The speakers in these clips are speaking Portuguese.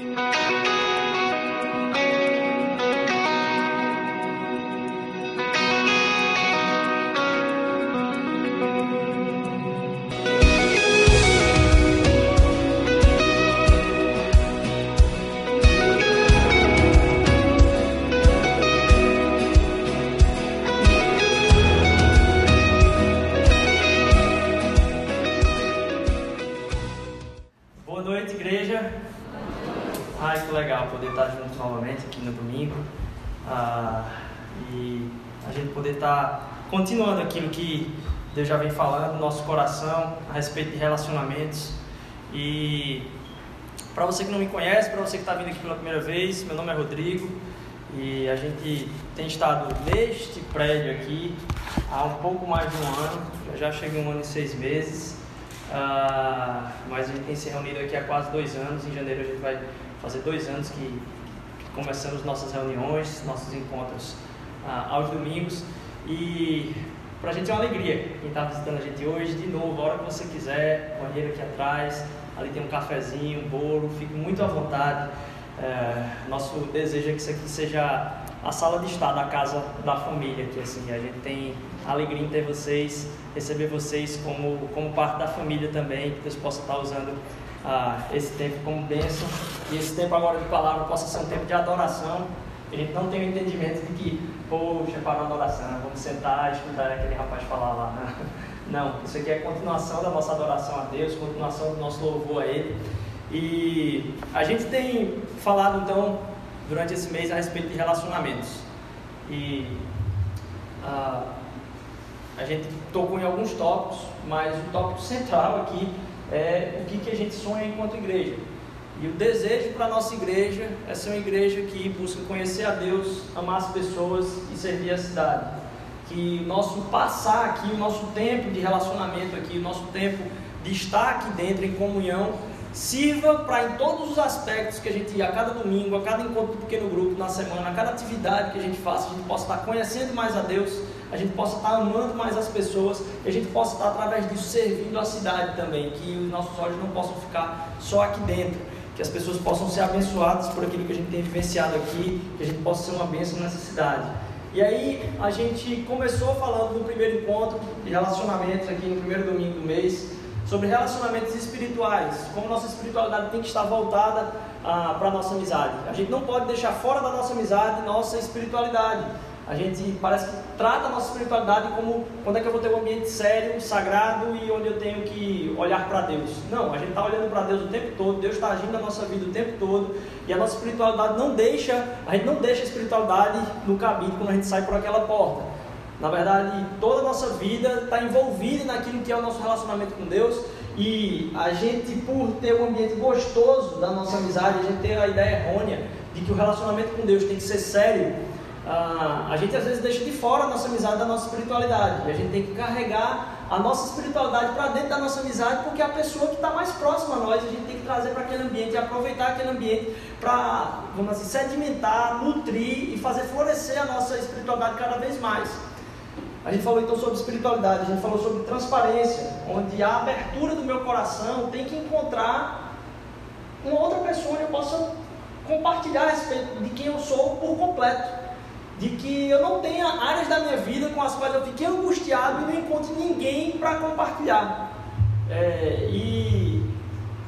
continuando Deus já vem falando no nosso coração a respeito de relacionamentos. E para você que não me conhece, para você que está vindo aqui pela primeira vez, meu nome é Rodrigo e a gente tem estado neste prédio aqui há um pouco mais de um ano, já chega um ano e seis meses, uh, mas a gente tem se reunido aqui há quase dois anos. Em janeiro a gente vai fazer dois anos que começamos nossas reuniões, nossos encontros uh, aos domingos. E para a gente é uma alegria quem está visitando a gente hoje. De novo, a hora que você quiser, banheiro aqui atrás, ali tem um cafezinho, um bolo, fique muito à vontade. É, nosso desejo é que isso aqui seja a sala de estar da casa da família aqui assim a gente tem alegria em ter vocês receber vocês como como parte da família também que Deus possa estar usando ah, esse tempo como bênção e esse tempo agora de palavra possa ser um tempo de adoração a gente não tem o entendimento de que, poxa, para uma adoração, vamos sentar e escutar aquele rapaz falar lá. Não, isso aqui é continuação da nossa adoração a Deus, continuação do nosso louvor a Ele. E a gente tem falado então durante esse mês a respeito de relacionamentos. E uh, a gente tocou em alguns tópicos, mas o tópico central aqui é o que, que a gente sonha enquanto igreja. E o desejo para a nossa igreja é ser uma igreja que busca conhecer a Deus, amar as pessoas e servir a cidade. Que o nosso passar aqui, o nosso tempo de relacionamento aqui, o nosso tempo de estar aqui dentro em comunhão, sirva para em todos os aspectos que a gente, a cada domingo, a cada encontro do pequeno grupo na semana, a cada atividade que a gente faça, a gente possa estar conhecendo mais a Deus, a gente possa estar amando mais as pessoas, e a gente possa estar através disso servindo a cidade também, que os nossos olhos não possam ficar só aqui dentro que as pessoas possam ser abençoadas por aquilo que a gente tem vivenciado aqui, que a gente possa ser uma bênção nessa cidade. E aí a gente começou falando no primeiro encontro de relacionamentos aqui no primeiro domingo do mês, sobre relacionamentos espirituais, como nossa espiritualidade tem que estar voltada ah, para a nossa amizade. A gente não pode deixar fora da nossa amizade nossa espiritualidade. A gente parece que trata a nossa espiritualidade como quando é que eu vou ter um ambiente sério, sagrado e onde eu tenho que olhar para Deus. Não, a gente está olhando para Deus o tempo todo, Deus está agindo na nossa vida o tempo todo e a nossa espiritualidade não deixa, a gente não deixa a espiritualidade no caminho quando a gente sai por aquela porta. Na verdade, toda a nossa vida está envolvida naquilo que é o nosso relacionamento com Deus e a gente, por ter um ambiente gostoso da nossa amizade, a gente ter a ideia errônea de que o relacionamento com Deus tem que ser sério ah, a gente às vezes deixa de fora a nossa amizade da nossa espiritualidade. E a gente tem que carregar a nossa espiritualidade para dentro da nossa amizade, porque é a pessoa que está mais próxima a nós, a gente tem que trazer para aquele ambiente e aproveitar aquele ambiente para, vamos assim, sedimentar, nutrir e fazer florescer a nossa espiritualidade cada vez mais. A gente falou então sobre espiritualidade, a gente falou sobre transparência, onde a abertura do meu coração tem que encontrar uma outra pessoa onde eu possa compartilhar a respeito de quem eu sou por completo de que eu não tenha áreas da minha vida com as quais eu fiquei angustiado e não encontre ninguém para compartilhar. É, e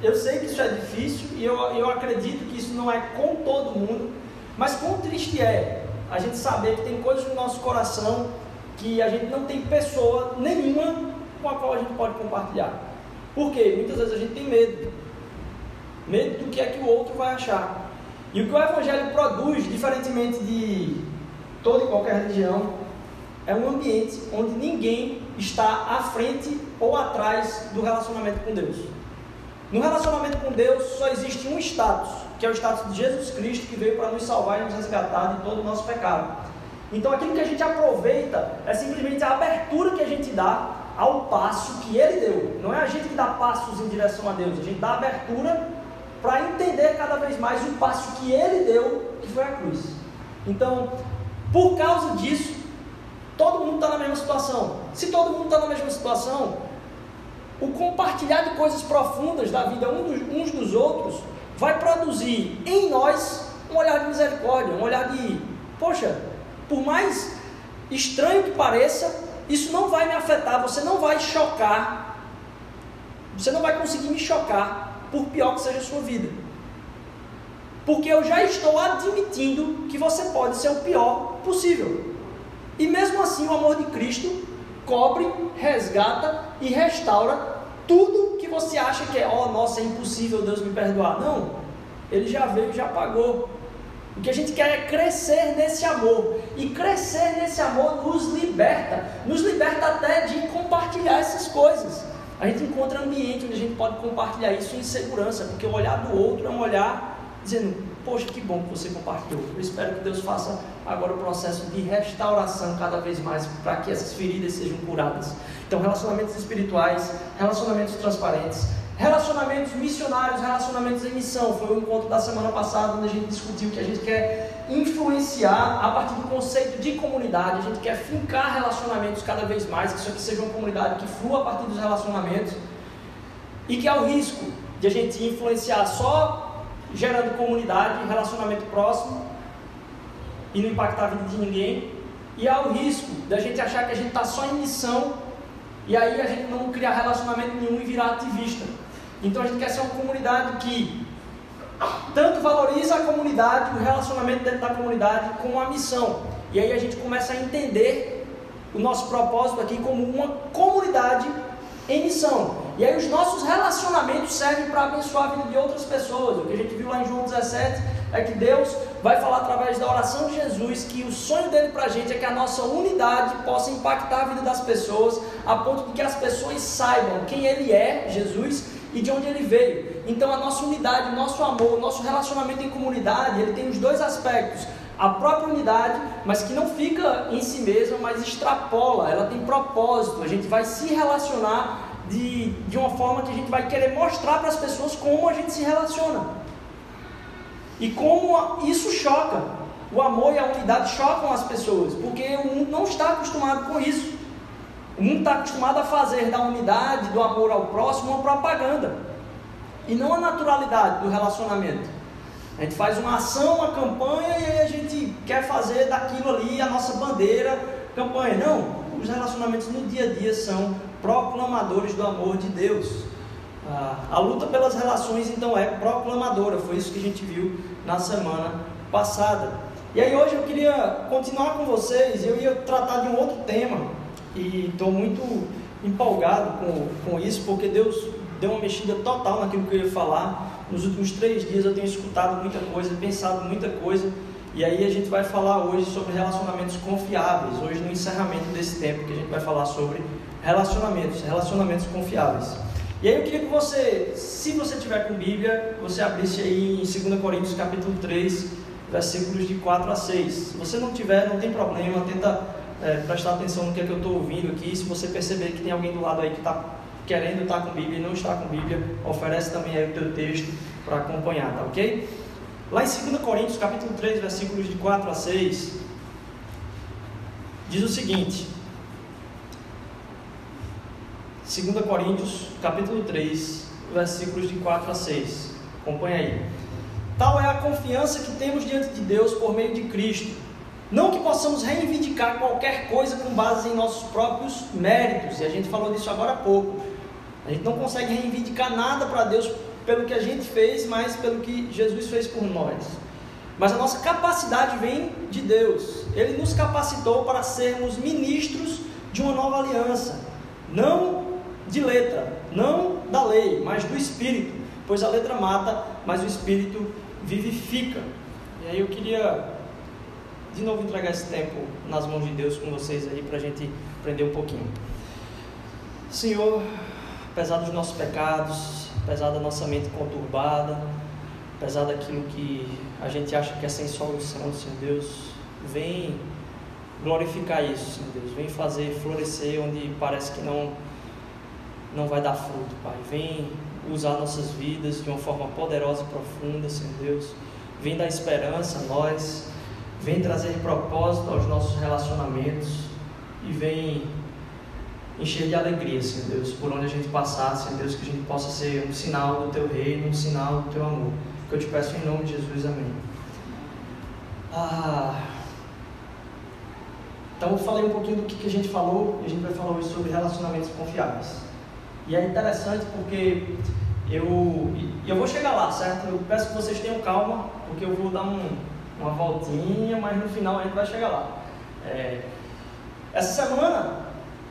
eu sei que isso é difícil e eu, eu acredito que isso não é com todo mundo, mas quão triste é a gente saber que tem coisas no nosso coração que a gente não tem pessoa nenhuma com a qual a gente pode compartilhar. Por quê? Muitas vezes a gente tem medo. Medo do que é que o outro vai achar. E o que o Evangelho produz, diferentemente de toda e qualquer religião, é um ambiente onde ninguém está à frente ou atrás do relacionamento com Deus. No relacionamento com Deus só existe um status, que é o status de Jesus Cristo, que veio para nos salvar e nos resgatar de todo o nosso pecado. Então aquilo que a gente aproveita é simplesmente a abertura que a gente dá ao passo que Ele deu. Não é a gente que dá passos em direção a Deus, a gente dá abertura para entender cada vez mais o passo que Ele deu, que foi a cruz. Então, por causa disso, todo mundo está na mesma situação. Se todo mundo está na mesma situação, o compartilhar de coisas profundas da vida uns dos outros vai produzir em nós um olhar de misericórdia, um olhar de, poxa, por mais estranho que pareça, isso não vai me afetar, você não vai chocar, você não vai conseguir me chocar, por pior que seja a sua vida. Porque eu já estou admitindo que você pode ser o pior possível. E mesmo assim, o amor de Cristo cobre, resgata e restaura tudo que você acha que é, oh, nossa, é impossível Deus me perdoar. Não, ele já veio e já pagou. O que a gente quer é crescer nesse amor. E crescer nesse amor nos liberta. Nos liberta até de compartilhar essas coisas. A gente encontra ambiente onde a gente pode compartilhar isso em segurança, porque o olhar do outro é um olhar dizendo: Poxa, que bom que você compartilhou. Eu espero que Deus faça agora o processo de restauração cada vez mais para que essas feridas sejam curadas. Então, relacionamentos espirituais, relacionamentos transparentes, relacionamentos missionários, relacionamentos em missão. Foi o encontro da semana passada onde a gente discutiu que a gente quer influenciar a partir do conceito de comunidade, a gente quer fincar relacionamentos cada vez mais, que isso aqui seja uma comunidade que flua a partir dos relacionamentos e que há o risco de a gente influenciar só gerando comunidade, relacionamento próximo e não impactar a vida de ninguém. E há o risco da gente achar que a gente está só em missão e aí a gente não criar relacionamento nenhum e virar ativista. Então a gente quer ser uma comunidade que tanto valoriza a comunidade, o relacionamento dentro da comunidade, com a missão. E aí a gente começa a entender o nosso propósito aqui como uma comunidade em missão. E aí os nossos relacionamentos servem para abençoar a vida de outras pessoas. O que a gente viu lá em João 17 é que Deus vai falar através da oração de Jesus que o sonho dele para a gente é que a nossa unidade possa impactar a vida das pessoas, a ponto de que as pessoas saibam quem ele é, Jesus, e de onde ele veio. Então a nossa unidade, o nosso amor, o nosso relacionamento em comunidade, ele tem os dois aspectos a própria unidade, mas que não fica em si mesma, mas extrapola, ela tem propósito. A gente vai se relacionar de, de uma forma que a gente vai querer mostrar para as pessoas como a gente se relaciona. E como isso choca. O amor e a unidade chocam as pessoas, porque o mundo não está acostumado com isso. O mundo está acostumado a fazer da unidade, do amor ao próximo, uma propaganda. E não a naturalidade do relacionamento. A gente faz uma ação, uma campanha e a gente quer fazer daquilo ali a nossa bandeira, campanha. Não, os relacionamentos no dia a dia são proclamadores do amor de Deus. Ah, a luta pelas relações então é proclamadora, foi isso que a gente viu na semana passada. E aí hoje eu queria continuar com vocês, eu ia tratar de um outro tema e estou muito empolgado com, com isso, porque Deus deu uma mexida total naquilo que eu ia falar. Nos últimos três dias eu tenho escutado muita coisa, pensado muita coisa. E aí a gente vai falar hoje sobre relacionamentos confiáveis. Hoje no encerramento desse tempo que a gente vai falar sobre relacionamentos, relacionamentos confiáveis. E aí eu queria que você, se você tiver com Bíblia, você abrisse aí em 2 Coríntios capítulo 3, versículos de 4 a 6. Se você não tiver, não tem problema, tenta é, prestar atenção no que, é que eu estou ouvindo aqui. Se você perceber que tem alguém do lado aí que está querendo estar com Bíblia e não está com Bíblia, oferece também aí o teu texto para acompanhar, tá ok? Lá em 2 Coríntios, capítulo 3, versículos de 4 a 6, diz o seguinte: 2 Coríntios, capítulo 3, versículos de 4 a 6. Acompanha aí. Tal é a confiança que temos diante de Deus por meio de Cristo. Não que possamos reivindicar qualquer coisa com base em nossos próprios méritos, e a gente falou disso agora há pouco. A gente não consegue reivindicar nada para Deus pelo que a gente fez, mas pelo que Jesus fez por nós. Mas a nossa capacidade vem de Deus. Ele nos capacitou para sermos ministros de uma nova aliança, não de letra, não da lei, mas do Espírito, pois a letra mata, mas o Espírito vivifica. E aí eu queria de novo entregar esse tempo nas mãos de Deus com vocês aí para a gente aprender um pouquinho. Senhor, apesar dos nossos pecados, apesar da nossa mente conturbada, apesar daquilo que a gente acha que é sem solução, Senhor Deus, vem glorificar isso, Senhor Deus, vem fazer florescer onde parece que não não vai dar fruto, Pai. Vem usar nossas vidas de uma forma poderosa e profunda, Senhor Deus. Vem dar esperança a nós, vem trazer propósito aos nossos relacionamentos e vem encher de alegria, Senhor Deus, por onde a gente passar, Senhor Deus, que a gente possa ser um sinal do Teu reino, um sinal do Teu amor. que eu te peço em nome de Jesus, amém. Ah, então eu falei um pouquinho do que, que a gente falou e a gente vai falar hoje sobre relacionamentos confiáveis. E é interessante porque eu, eu vou chegar lá, certo? Eu peço que vocês tenham calma, porque eu vou dar um, uma voltinha, mas no final a gente vai chegar lá. É, essa semana,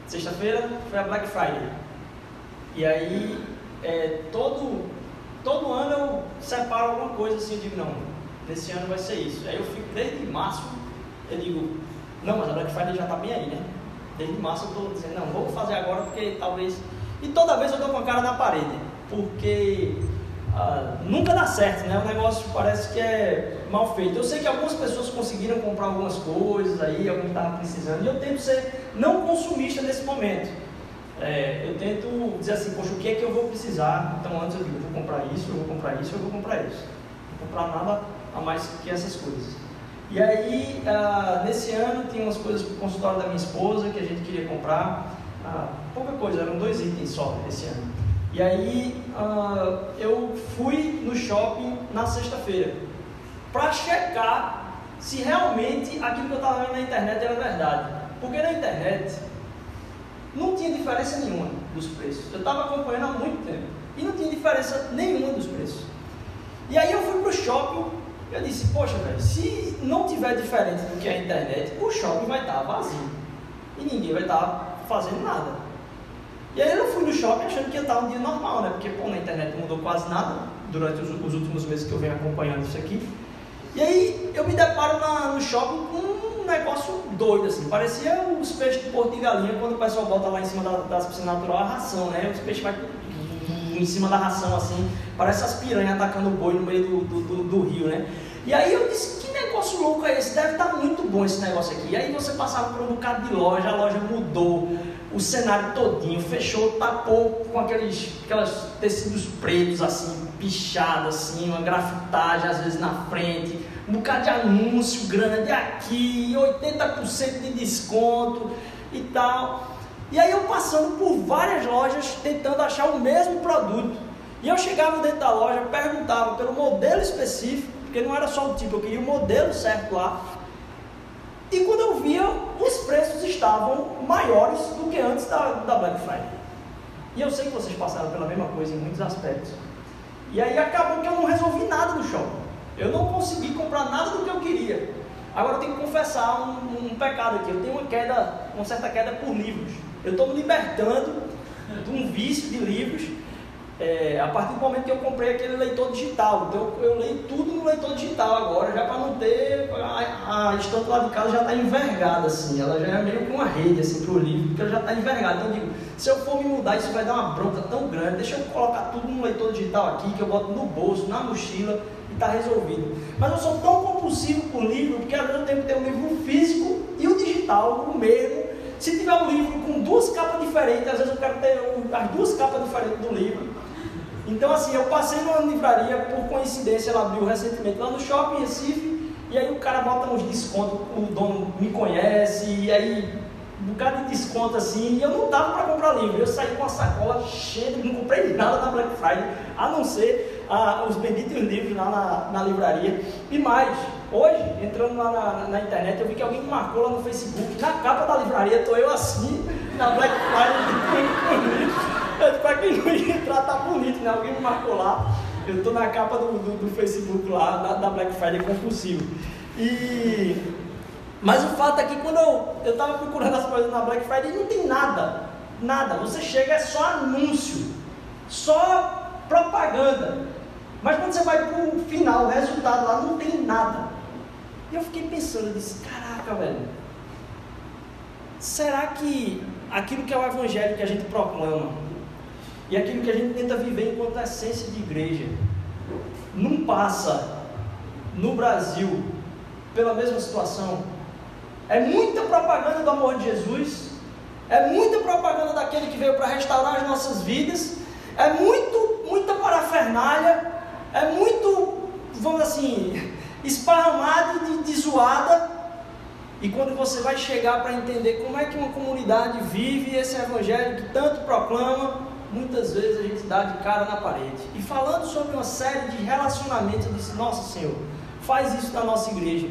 sexta-feira, foi a Black Friday. E aí, é, todo, todo ano eu separo alguma coisa assim, eu digo, não, nesse ano vai ser isso. Aí eu fico desde março, eu digo, não, mas a Black Friday já está bem aí, né? Desde março eu estou dizendo, não, vou fazer agora porque talvez. E toda vez eu estou com a cara na parede, porque ah, nunca dá certo, né? O negócio parece que é mal feito. Eu sei que algumas pessoas conseguiram comprar algumas coisas aí, alguém estava precisando, e eu tento ser não consumista nesse momento. É, eu tento dizer assim, poxa, o que é que eu vou precisar? Então antes eu digo, vou comprar isso, eu vou comprar isso, eu vou comprar isso. Não vou comprar nada a mais que essas coisas. E aí, ah, nesse ano, tinha umas coisas para o consultório da minha esposa que a gente queria comprar. Ah, pouca coisa, eram dois itens só esse ano. E aí, ah, eu fui no shopping na sexta-feira para checar se realmente aquilo que eu estava vendo na internet era verdade. Porque na internet não tinha diferença nenhuma dos preços. Eu estava acompanhando há muito tempo e não tinha diferença nenhuma dos preços. E aí eu fui para o shopping eu disse, poxa, velho, se não tiver diferente do que a internet, o shopping vai estar vazio. E ninguém vai estar fazendo nada. E aí eu fui no shopping achando que ia estar um dia normal, né? Porque pô, na internet não mudou quase nada durante os, os, últimos meses que eu venho acompanhando isso aqui. E aí eu me deparo na, no shopping com um negócio doido, assim. Parecia os peixes do Porto de Galinha quando o pessoal bota lá em cima da, das piscinas naturais a ração, né? Os peixes vai em cima da ração, assim, parece as piranhas atacando o boi no meio do, do, do, do rio, né? E aí eu disse, que negócio louco é esse? Deve estar tá muito bom esse negócio aqui. E aí você passava por um bocado de loja, a loja mudou, o cenário todinho, fechou, tapou com aqueles, aqueles tecidos pretos, assim, pichados, assim, uma grafitagem às vezes na frente, um bocado de anúncio grande aqui, 80% de desconto e tal. E aí eu passando por várias lojas tentando achar o mesmo produto. E eu chegava dentro da loja, perguntava pelo modelo específico, porque não era só o tipo, eu queria o modelo certo lá. E quando eu via, os preços estavam maiores do que antes da, da Black Friday. E eu sei que vocês passaram pela mesma coisa em muitos aspectos. E aí acabou que eu não resolvi nada no shopping. Eu não consegui comprar nada do que eu queria. Agora eu tenho que confessar um, um pecado aqui. Eu tenho uma queda, uma certa queda por livros. Eu estou me libertando de um vício de livros é, a partir do momento que eu comprei aquele leitor digital. Então eu, eu leio tudo no leitor digital agora, já para não ter. A, a estante lá de casa já está envergada, assim. Ela já é meio que uma rede assim, para o livro, porque ela já está envergada. Então eu digo, se eu for me mudar, isso vai dar uma bronca tão grande. Deixa eu colocar tudo no leitor digital aqui, que eu boto no bolso, na mochila e está resolvido. Mas eu sou tão compulsivo com o livro, porque vezes eu tenho que ter um livro físico e o digital, o mesmo se tiver um livro com duas capas diferentes, às vezes eu quero ter as duas capas diferentes do livro. Então, assim, eu passei numa livraria, por coincidência, ela abriu recentemente lá no shopping Recife, e aí o cara bota uns descontos, o dono me conhece, e aí um bocado de desconto assim, e eu não dava para comprar livro. Eu saí com uma sacola cheia, não comprei nada na Black Friday, a não ser ah, os benditos livros lá na, na livraria. E mais, Hoje, entrando lá na, na, internet, eu vi que alguém marcou lá no Facebook, na capa da livraria, estou eu assim, na Black Friday. Quem não ia entrar, tá bonito, né? Alguém me marcou lá. Eu estou na capa do, do, do, Facebook lá, da, da Black Friday compulsivo. E... Mas o fato é que quando eu estava procurando as coisas na Black Friday, não tem nada. Nada. Você chega, é só anúncio. Só propaganda. Mas quando você vai para o final, o resultado lá não tem nada. E eu fiquei pensando, eu disse, caraca, velho, será que aquilo que é o evangelho que a gente proclama e aquilo que a gente tenta viver enquanto essência de igreja não passa no Brasil pela mesma situação? É muita propaganda do amor de Jesus, é muita propaganda daquele que veio para restaurar as nossas vidas, é muito, muita parafernália, é muito, vamos assim, esparramado de, de zoada. E quando você vai chegar para entender como é que uma comunidade vive esse evangelho que tanto proclama, muitas vezes a gente dá de cara na parede. E falando sobre uma série de relacionamentos, eu disse: Nossa Senhor, faz isso na nossa igreja.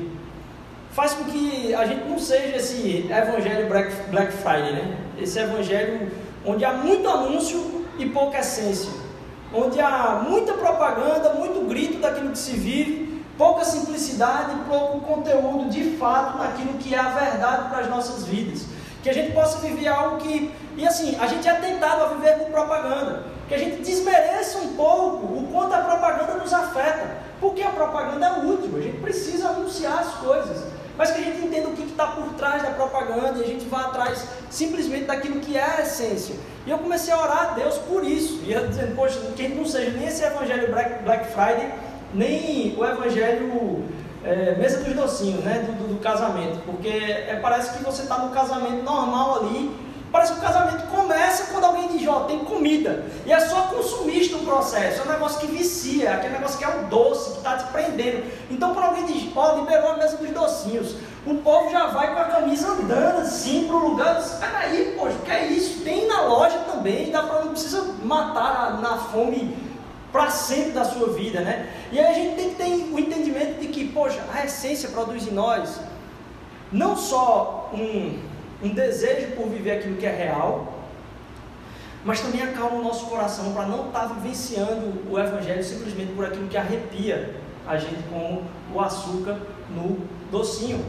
Faz com que a gente não seja esse evangelho Black, Black Friday, né? Esse evangelho onde há muito anúncio e pouca essência. Onde há muita propaganda, muito grito daquilo que se vive, pouca simplicidade, pouco conteúdo de fato naquilo que é a verdade para as nossas vidas. Que a gente possa viver algo que. E assim, a gente é tentado a viver com propaganda. Que a gente desmereça um pouco o quanto a propaganda nos afeta. Porque a propaganda é útil, a gente precisa anunciar as coisas. Mas que a gente entenda o que está por trás da propaganda e a gente vá atrás simplesmente daquilo que é a essência. E eu comecei a orar a Deus por isso. E eu dizendo, poxa, que não seja nem esse evangelho Black, Black Friday, nem o evangelho é, mesa dos docinhos, né? Do, do, do casamento. Porque é, parece que você está no casamento normal ali. Parece que o casamento começa quando alguém diz, ó, tem comida. E é só consumista o processo. É um negócio que vicia, aquele negócio que é o doce, que está te prendendo. Então, quando alguém diz, ó, liberou a mesa dos docinhos, o povo já vai com a camisa andando assim para o lugar. Espera aí, poxa, que é isso? Tem na loja também, dá para não precisa matar na fome para sempre da sua vida, né? E aí a gente tem que ter o entendimento de que, poxa, a essência produz em nós não só um, um desejo por viver aquilo que é real, mas também acalma o nosso coração para não estar tá vivenciando o Evangelho simplesmente por aquilo que arrepia a gente, como o açúcar no docinho.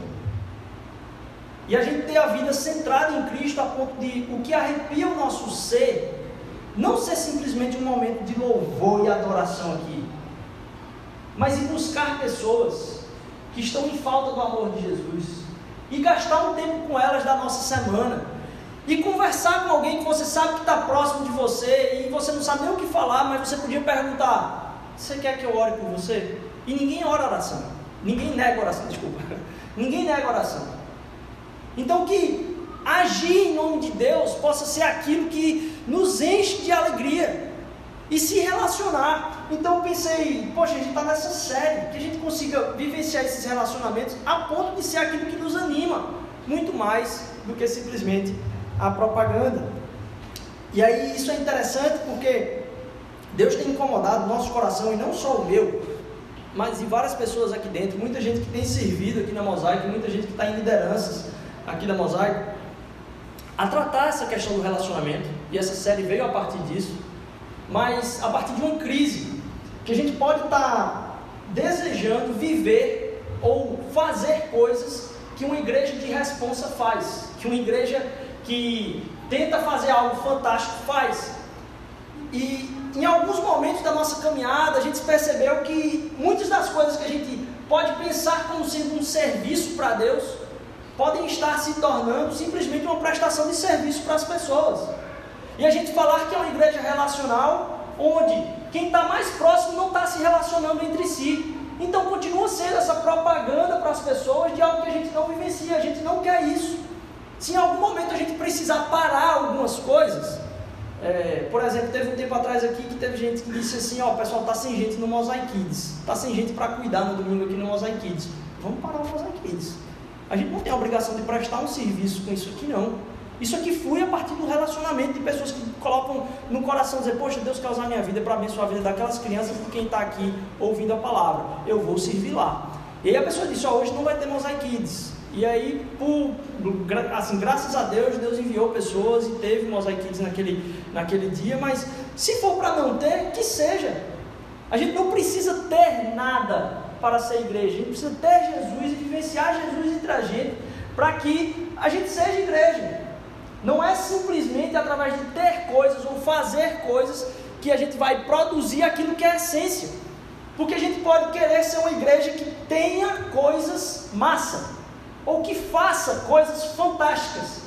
E a gente ter a vida centrada em Cristo a ponto de o que arrepia o nosso ser não ser simplesmente um momento de louvor e adoração aqui, mas ir buscar pessoas que estão em falta do amor de Jesus e gastar um tempo com elas da nossa semana e conversar com alguém que você sabe que está próximo de você e você não sabe nem o que falar, mas você podia perguntar: Você quer que eu ore por você? E ninguém ora oração, ninguém nega oração, desculpa, ninguém nega oração. Então que agir em nome de Deus possa ser aquilo que nos enche de alegria e se relacionar. Então eu pensei, poxa, a gente está nessa série, que a gente consiga vivenciar esses relacionamentos a ponto de ser aquilo que nos anima, muito mais do que simplesmente a propaganda. E aí isso é interessante porque Deus tem incomodado nosso coração, e não só o meu, mas de várias pessoas aqui dentro, muita gente que tem servido aqui na Mosaico, muita gente que está em lideranças aqui na Mosaico, a tratar essa questão do relacionamento, e essa série veio a partir disso, mas a partir de uma crise, que a gente pode estar tá desejando viver ou fazer coisas que uma igreja de responsa faz, que uma igreja que tenta fazer algo fantástico faz. E em alguns momentos da nossa caminhada, a gente percebeu que muitas das coisas que a gente pode pensar como sendo um serviço para Deus, podem estar se tornando simplesmente uma prestação de serviço para as pessoas. E a gente falar que é uma igreja relacional, onde quem está mais próximo não está se relacionando entre si. Então continua sendo essa propaganda para as pessoas de algo que a gente não vivencia, a gente não quer isso. Se em algum momento a gente precisar parar algumas coisas, é, por exemplo, teve um tempo atrás aqui que teve gente que disse assim, ó, pessoal está sem gente no Mosaic Kids, está sem gente para cuidar no domingo aqui no Mosaic Kids. Vamos parar o Mosaic Kids. A gente não tem a obrigação de prestar um serviço com isso aqui, não. Isso aqui flui a partir do relacionamento de pessoas que colocam no coração, dizer, poxa, Deus quer usar minha vida para abençoar a vida daquelas crianças por quem está aqui ouvindo a palavra. Eu vou servir lá. E aí a pessoa disse, ó, hoje não vai ter Mosaic Kids. E aí, por, assim, graças a Deus, Deus enviou pessoas e teve Mosaic Kids naquele, naquele dia, mas se for para não ter, que seja. A gente não precisa ter nada para ser igreja. A gente precisa ter Jesus e vivenciar Jesus entre a gente para que a gente seja igreja. Não é simplesmente através de ter coisas ou fazer coisas que a gente vai produzir aquilo que é essência. Porque a gente pode querer ser uma igreja que tenha coisas massa, ou que faça coisas fantásticas.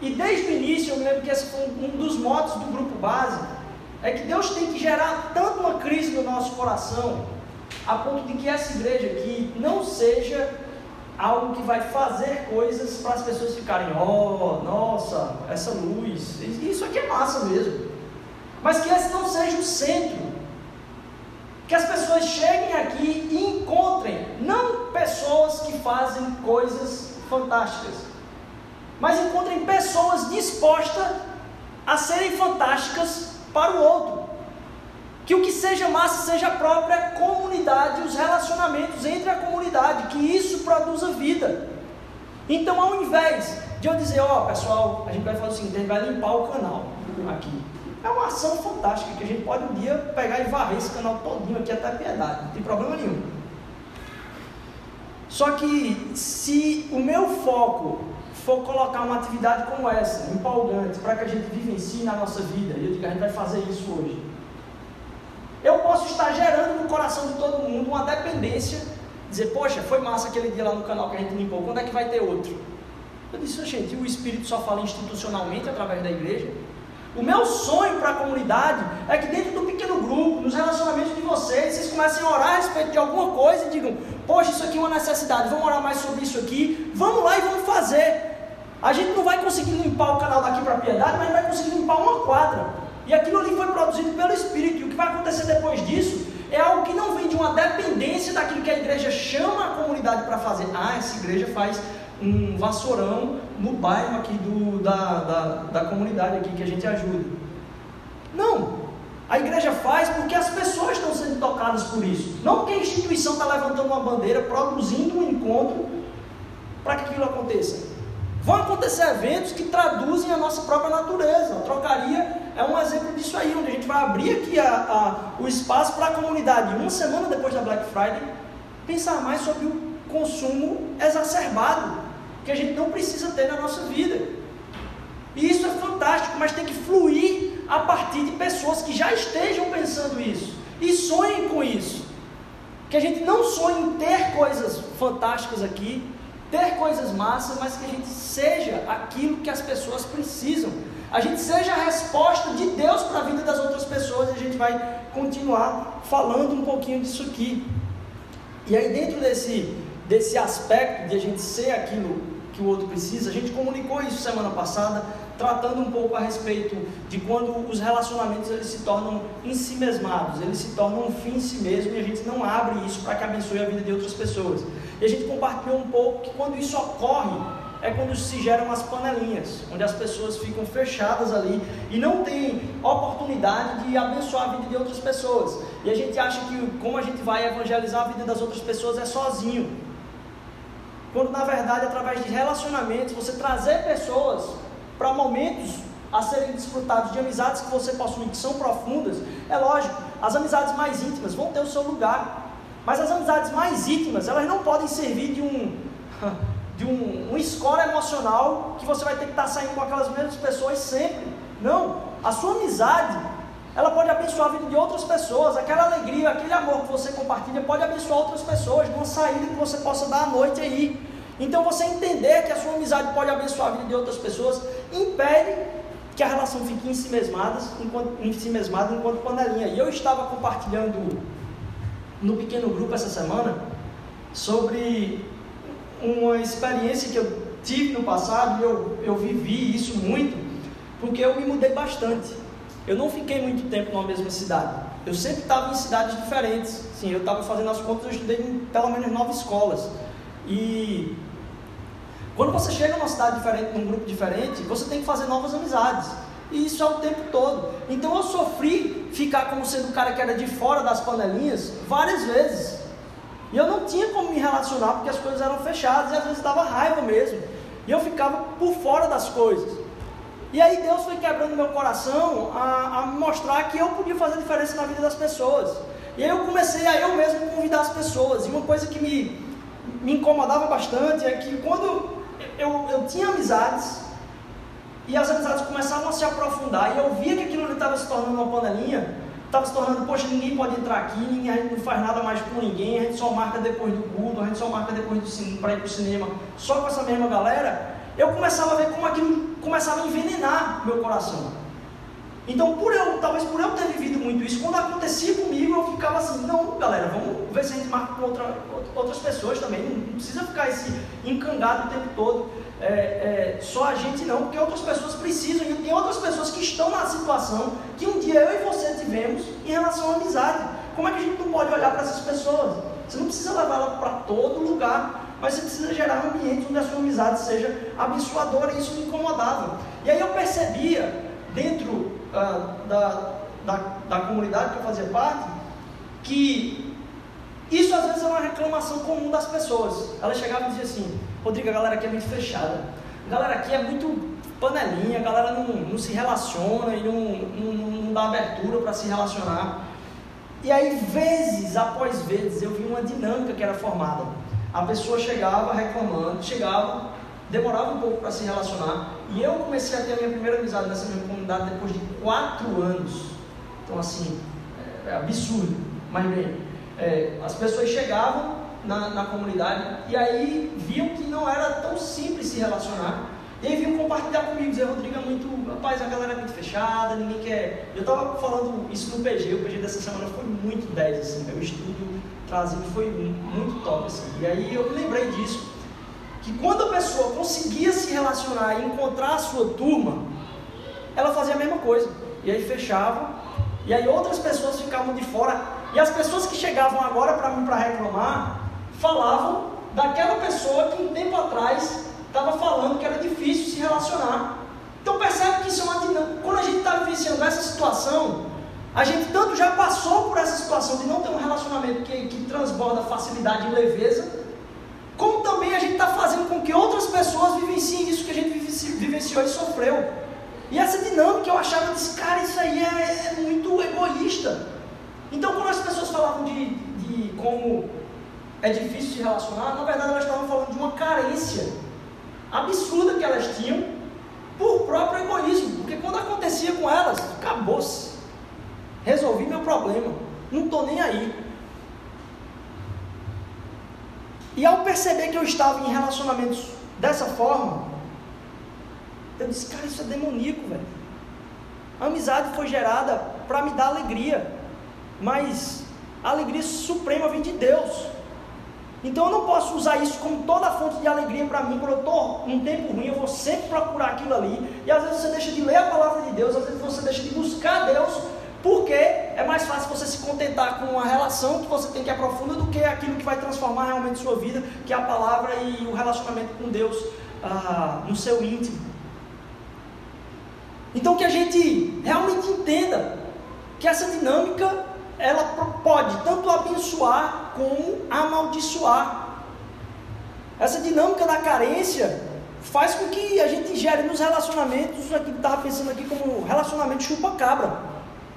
E desde o início, eu me lembro que esse foi um dos motos do grupo base, é que Deus tem que gerar tanto uma crise no nosso coração, a ponto de que essa igreja aqui não seja algo que vai fazer coisas para as pessoas ficarem, oh, nossa, essa luz, isso aqui é massa mesmo. Mas que esse não seja o centro. Que as pessoas cheguem aqui e encontrem não pessoas que fazem coisas fantásticas, mas encontrem pessoas dispostas a serem fantásticas para o outro. Que o que seja massa seja a própria comunidade, os relacionamentos entre a comunidade, que isso produza vida. Então, ao invés de eu dizer, ó, oh, pessoal, a gente vai fazer o seguinte, a gente vai limpar o canal aqui. É uma ação fantástica que a gente pode um dia pegar e varrer esse canal todinho aqui até piedade, não tem problema nenhum. Só que se o meu foco for colocar uma atividade como essa, empolgante, para que a gente vivencie na nossa vida, e eu digo, a gente vai fazer isso hoje, eu posso estar gerando no coração de todo mundo uma dependência, dizer, poxa, foi massa aquele dia lá no canal que a gente limpou, quando é que vai ter outro? Eu disse, gente, o Espírito só fala institucionalmente através da igreja? O meu sonho para a comunidade é que dentro do pequeno grupo, nos relacionamentos de vocês, vocês comecem a orar a respeito de alguma coisa e digam, poxa, isso aqui é uma necessidade, vamos orar mais sobre isso aqui, vamos lá e vamos fazer. A gente não vai conseguir limpar o canal daqui para a piedade, mas vai conseguir limpar uma quadra. E aquilo ali foi produzido pelo Espírito. E o que vai acontecer depois disso é algo que não vem de uma dependência daquilo que a igreja chama a comunidade para fazer. Ah, essa igreja faz um vassourão no bairro aqui do, da, da, da comunidade aqui que a gente ajuda. Não. A igreja faz porque as pessoas estão sendo tocadas por isso. Não porque a instituição está levantando uma bandeira, produzindo um encontro para que aquilo aconteça. Vão acontecer eventos que traduzem a nossa própria natureza. A trocaria é um exemplo disso aí, onde a gente vai abrir aqui a, a, o espaço para a comunidade, uma semana depois da Black Friday, pensar mais sobre o consumo exacerbado que a gente não precisa ter na nossa vida. E isso é fantástico, mas tem que fluir a partir de pessoas que já estejam pensando isso e sonhem com isso. Que a gente não sonhe em ter coisas fantásticas aqui, ter coisas massas, mas que a gente seja aquilo que as pessoas precisam. A gente seja a resposta de Deus para a vida das outras pessoas e a gente vai continuar falando um pouquinho disso aqui. E aí, dentro desse, desse aspecto de a gente ser aquilo que o outro precisa. A gente comunicou isso semana passada, tratando um pouco a respeito de quando os relacionamentos eles se tornam em si mesmados, eles se tornam um fim em si mesmo e a gente não abre isso para que abençoe a vida de outras pessoas. E a gente compartilhou um pouco que quando isso ocorre, é quando se geram as panelinhas, onde as pessoas ficam fechadas ali e não têm oportunidade de abençoar a vida de outras pessoas. E a gente acha que como a gente vai evangelizar a vida das outras pessoas é sozinho. Quando na verdade, através de relacionamentos, você trazer pessoas para momentos a serem desfrutados de amizades que você possui, que são profundas, é lógico, as amizades mais íntimas vão ter o seu lugar. Mas as amizades mais íntimas, elas não podem servir de um de um, um score emocional que você vai ter que estar saindo com aquelas mesmas pessoas sempre. Não, a sua amizade ela pode abençoar a vida de outras pessoas. Aquela alegria, aquele amor que você compartilha pode abençoar outras pessoas, numa saída que você possa dar à noite aí. Então você entender que a sua amizade pode abençoar a vida de outras pessoas, impede que a relação fique em si mesmada enquanto, enquanto panelinha. E eu estava compartilhando no pequeno grupo essa semana sobre uma experiência que eu tive no passado, e eu, eu vivi isso muito, porque eu me mudei bastante. Eu não fiquei muito tempo numa mesma cidade. Eu sempre estava em cidades diferentes. Sim, eu estava fazendo as contas, eu estudei em pelo menos nove escolas. E quando você chega numa cidade diferente, num grupo diferente, você tem que fazer novas amizades. E isso é o tempo todo. Então eu sofri ficar como sendo o cara que era de fora das panelinhas várias vezes. E eu não tinha como me relacionar porque as coisas eram fechadas e às vezes dava raiva mesmo. E eu ficava por fora das coisas. E aí Deus foi quebrando meu coração a, a mostrar que eu podia fazer diferença na vida das pessoas. E aí eu comecei a eu mesmo convidar as pessoas. E uma coisa que me, me incomodava bastante é que quando eu, eu tinha amizades e as amizades começavam a se aprofundar e eu via que aquilo estava se tornando uma panelinha, estava se tornando, poxa, ninguém pode entrar aqui, ninguém, a gente não faz nada mais com ninguém, a gente só marca depois do culto, a gente só marca depois do para ir para o cinema, só com essa mesma galera, eu começava a ver como aquilo começava a envenenar meu coração. Então, por eu, talvez por eu ter vivido muito isso, quando acontecia comigo, eu ficava assim, não, galera, vamos ver se a gente marca com outra, outras pessoas também. Não, precisa ficar esse encangado o tempo todo. É, é, só a gente não, porque outras pessoas precisam, e tem outras pessoas que estão na situação que um dia eu e você tivemos em relação à amizade. Como é que a gente não pode olhar para essas pessoas? Você não precisa levar ela para todo lugar, mas você precisa gerar um ambiente onde a sua amizade seja abençoadora, e isso me incomodava. E aí eu percebia dentro uh, da, da, da comunidade que eu fazia parte, que isso às vezes é uma reclamação comum das pessoas. Elas chegavam e diziam assim: Rodrigo, a galera aqui é muito fechada, a galera aqui é muito panelinha, a galera não, não se relaciona e não, não, não dá abertura para se relacionar. E aí, vezes após vezes, eu vi uma dinâmica que era formada. A pessoa chegava reclamando, chegava, demorava um pouco para se relacionar, e eu comecei a ter a minha primeira amizade nessa minha comunidade depois de quatro anos. Então, assim, é, é absurdo. Mas bem, é, as pessoas chegavam na, na comunidade e aí viam que não era tão simples se relacionar. E aí vinham compartilhar comigo, dizer, Rodrigo é muito, rapaz, a galera é muito fechada, ninguém quer. Eu estava falando isso no PG, o PG dessa semana foi muito 10, assim, meu estudo trazido foi muito top, assim. E aí eu me lembrei disso, que quando a pessoa conseguia se relacionar e encontrar a sua turma, ela fazia a mesma coisa. E aí fechava, e aí outras pessoas ficavam de fora. E as pessoas que chegavam agora para mim para reclamar, falavam daquela pessoa que um tempo atrás estava falando que era difícil se relacionar. Então percebe que isso é uma dinâmica. Quando a gente está vivenciando essa situação, a gente tanto já passou por essa situação de não ter um relacionamento que, que transborda facilidade e leveza, como também a gente está fazendo com que outras pessoas vivenciem isso que a gente vivenciou e sofreu. E essa dinâmica eu achava, desse cara, isso aí é, é, muito egoísta. Então quando as pessoas falavam de, de como é difícil se relacionar, na verdade elas estavam falando de uma carência absurda que elas tinham por próprio egoísmo. Porque quando acontecia com elas, acabou-se. Resolvi meu problema. Não estou nem aí. E ao perceber que eu estava em relacionamentos dessa forma, eu disse, cara, isso é demoníaco, velho. A amizade foi gerada para me dar alegria, mas a alegria suprema vem de Deus. Então eu não posso usar isso como toda fonte de alegria para mim, quando eu estou num tempo ruim, eu vou sempre procurar aquilo ali. E às vezes você deixa de ler a palavra de Deus, às vezes você deixa de buscar Deus, porque é mais fácil você se contentar com uma relação que você tem que aprofundar do que aquilo que vai transformar realmente sua vida, que é a palavra e o relacionamento com Deus ah, no seu íntimo. Então que a gente realmente entenda que essa dinâmica ela pode tanto abençoar como amaldiçoar. Essa dinâmica da carência faz com que a gente gere nos relacionamentos, aqui estava pensando aqui como relacionamento chupa-cabra.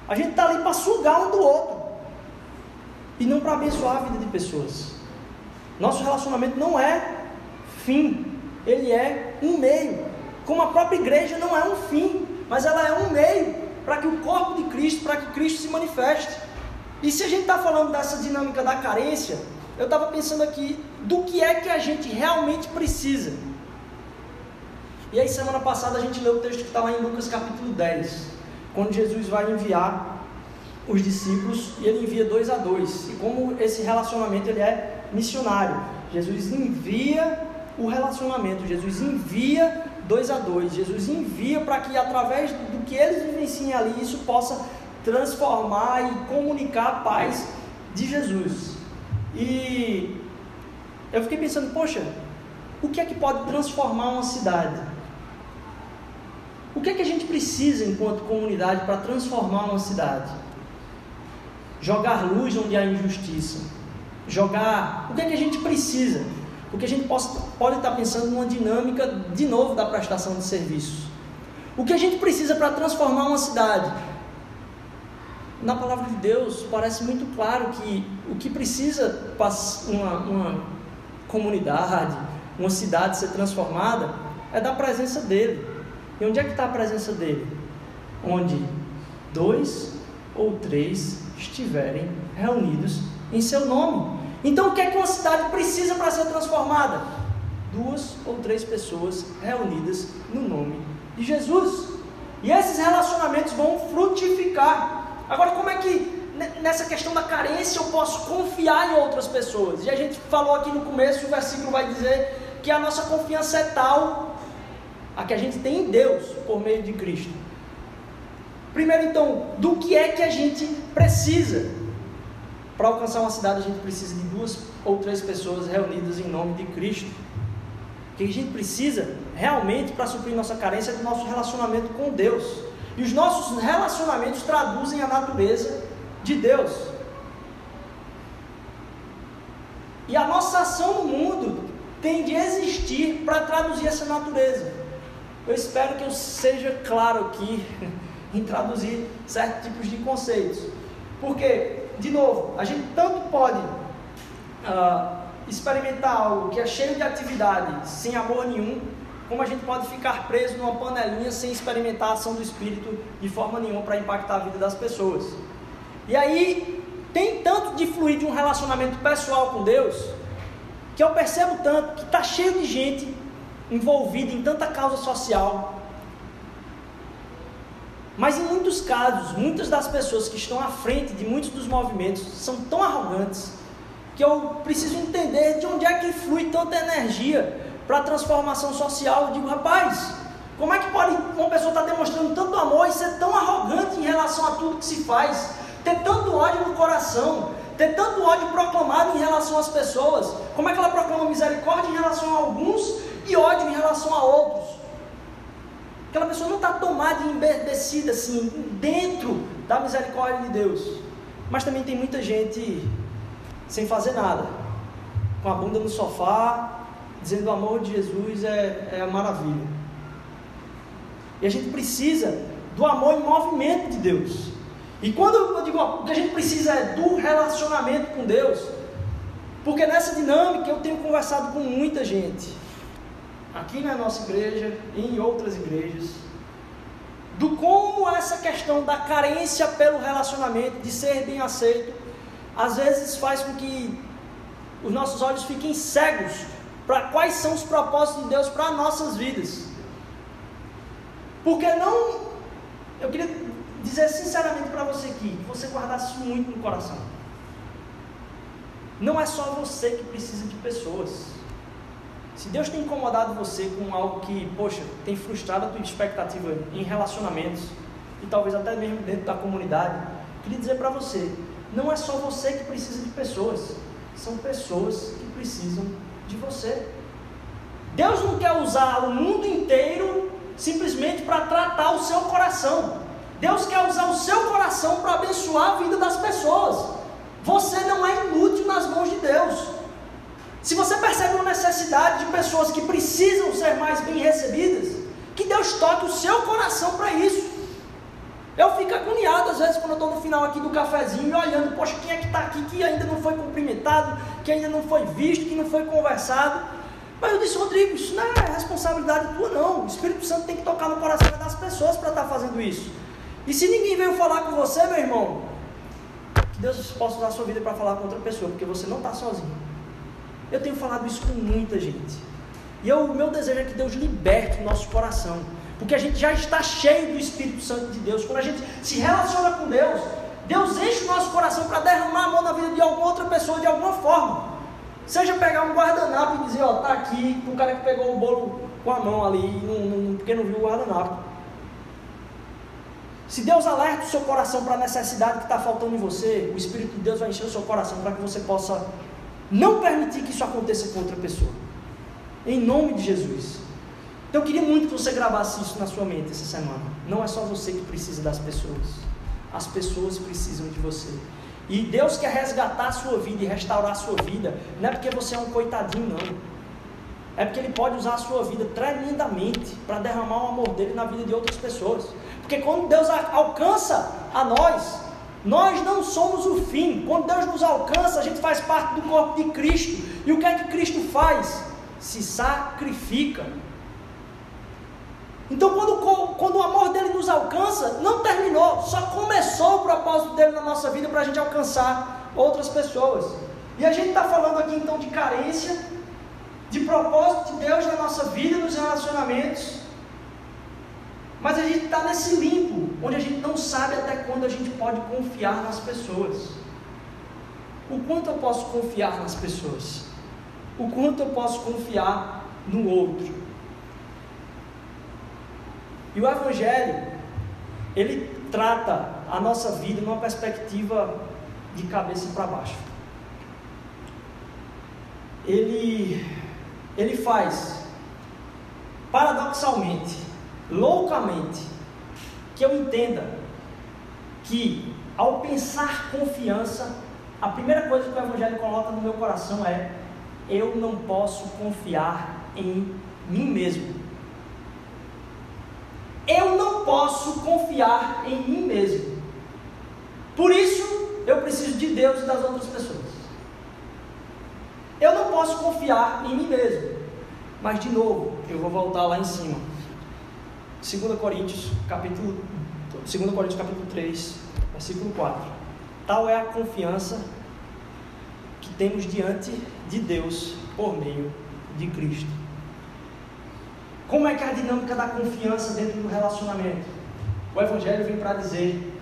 A gente está ali para sugar um do outro e não para abençoar a vida de pessoas. Nosso relacionamento não é fim, ele é um meio. Como a própria igreja não é um fim, mas ela é um meio para que o corpo de Cristo, para que Cristo se manifeste. E se a gente está falando dessa dinâmica da carência, eu estava pensando aqui do que é que a gente realmente precisa. E aí, semana passada, a gente leu o texto que está lá em Lucas capítulo 10, quando Jesus vai enviar os discípulos e ele envia dois a dois. E como esse relacionamento ele é missionário, Jesus envia o relacionamento, Jesus envia dois a dois, Jesus envia para que através do que eles vivenciem ali, isso possa transformar e comunicar a paz de Jesus. E eu fiquei pensando, poxa, o que é que pode transformar uma cidade? O que é que a gente precisa enquanto comunidade para transformar uma cidade? Jogar luz onde há injustiça. Jogar. O que é que a gente precisa? Porque a gente possa, pode estar pensando numa dinâmica de novo da prestação de serviços. O que a gente precisa para transformar uma cidade? Na palavra de Deus parece muito claro que o que precisa uma, uma comunidade, uma cidade ser transformada é da presença dele. E onde é que está a presença dele? Onde dois ou três estiverem reunidos em seu nome. Então o que é que uma cidade precisa para ser transformada? Duas ou três pessoas reunidas no nome de Jesus. E esses relacionamentos vão frutificar. Agora, como é que nessa questão da carência eu posso confiar em outras pessoas? E a gente falou aqui no começo, o versículo vai dizer que a nossa confiança é tal a que a gente tem em Deus por meio de Cristo. Primeiro, então, do que é que a gente precisa? Para alcançar uma cidade, a gente precisa de duas ou três pessoas reunidas em nome de Cristo. O que a gente precisa realmente para suprir nossa carência é do nosso relacionamento com Deus. E os nossos relacionamentos traduzem a natureza de Deus. E a nossa ação no mundo tem de existir para traduzir essa natureza. Eu espero que eu seja claro aqui em traduzir certos tipos de conceitos. Porque, de novo, a gente tanto pode uh, experimentar algo que é cheio de atividade, sem amor nenhum, como a gente pode ficar preso numa panelinha sem experimentar a ação do Espírito de forma nenhuma para impactar a vida das pessoas. E aí, tem tanto de fluir de um relacionamento pessoal com Deus, que eu percebo tanto que está cheio de gente envolvida em tanta causa social. Mas em muitos casos, muitas das pessoas que estão à frente de muitos dos movimentos são tão arrogantes que eu preciso entender de onde é que flui tanta energia para a transformação social. Eu digo, rapaz, como é que pode uma pessoa estar tá demonstrando tanto amor e ser tão arrogante em relação a tudo que se faz, ter tanto ódio no coração, ter tanto ódio proclamado em relação às pessoas? Como é que ela proclama misericórdia em relação a alguns e ódio em relação a outros? Aquela pessoa não está tomada e embebecida assim, dentro da misericórdia de Deus. Mas também tem muita gente sem fazer nada, com a bunda no sofá, dizendo o amor de Jesus é, é a maravilha. E a gente precisa do amor em movimento de Deus. E quando eu digo o que a gente precisa é do relacionamento com Deus, porque nessa dinâmica eu tenho conversado com muita gente, aqui na nossa igreja e em outras igrejas, do como essa questão da carência pelo relacionamento, de ser bem aceito, às vezes faz com que os nossos olhos fiquem cegos para quais são os propósitos de Deus para nossas vidas. Porque não, eu queria dizer sinceramente para você aqui, que você guardasse muito no coração. Não é só você que precisa de pessoas. Se Deus tem incomodado você com algo que, poxa, tem frustrado a tua expectativa em relacionamentos e talvez até mesmo dentro da comunidade, queria dizer para você, não é só você que precisa de pessoas, são pessoas que precisam de você. Deus não quer usar o mundo inteiro simplesmente para tratar o seu coração. Deus quer usar o seu coração para abençoar a vida das pessoas. Você não é inútil nas mãos de Deus. Se você percebe uma necessidade de pessoas que precisam ser mais bem recebidas, que Deus toque o seu coração para isso. Eu fico agoniado às vezes quando eu estou no final aqui do cafezinho e olhando, poxa, quem é que está aqui que ainda não foi cumprimentado, que ainda não foi visto, que não foi conversado. Mas eu disse, Rodrigo, isso não é responsabilidade tua, não. O Espírito Santo tem que tocar no coração das pessoas para estar tá fazendo isso. E se ninguém veio falar com você, meu irmão, que Deus possa usar a sua vida para falar com outra pessoa, porque você não está sozinho. Eu tenho falado isso com muita gente. E o meu desejo é que Deus liberte o nosso coração. Porque a gente já está cheio do Espírito Santo de Deus. Quando a gente se relaciona com Deus, Deus enche o nosso coração para derramar a mão na vida de alguma outra pessoa de alguma forma. Seja pegar um guardanapo e dizer, ó, tá aqui, o cara que pegou o bolo com a mão ali, porque não viu o guardanapo. Se Deus alerta o seu coração para a necessidade que está faltando em você, o Espírito de Deus vai encher o seu coração para que você possa não permitir que isso aconteça com outra pessoa. Em nome de Jesus. Então eu queria muito que você gravasse isso na sua mente essa semana. Não é só você que precisa das pessoas. As pessoas precisam de você. E Deus quer resgatar a sua vida e restaurar a sua vida, não é porque você é um coitadinho, não. É porque Ele pode usar a sua vida tremendamente para derramar o amor dele na vida de outras pessoas. Porque quando Deus alcança a nós, nós não somos o fim. Quando Deus nos alcança, a gente faz parte do corpo de Cristo. E o que é que Cristo faz? Se sacrifica. Então, quando, quando o amor dele nos alcança, não terminou, só começou o propósito dele na nossa vida para a gente alcançar outras pessoas. E a gente está falando aqui então de carência, de propósito de Deus na nossa vida, nos relacionamentos. Mas a gente está nesse limbo, onde a gente não sabe até quando a gente pode confiar nas pessoas. O quanto eu posso confiar nas pessoas? O quanto eu posso confiar no outro? E o Evangelho, ele trata a nossa vida numa perspectiva de cabeça para baixo. Ele, ele faz, paradoxalmente, loucamente, que eu entenda que ao pensar confiança, a primeira coisa que o Evangelho coloca no meu coração é: eu não posso confiar em mim mesmo. Eu não posso confiar em mim mesmo. Por isso, eu preciso de Deus e das outras pessoas. Eu não posso confiar em mim mesmo. Mas de novo, eu vou voltar lá em cima. 2 Coríntios, capítulo 2 Coríntios capítulo 3, versículo 4. Tal é a confiança que temos diante de Deus por meio de Cristo. Como é que é a dinâmica da confiança dentro do relacionamento? O Evangelho vem para dizer: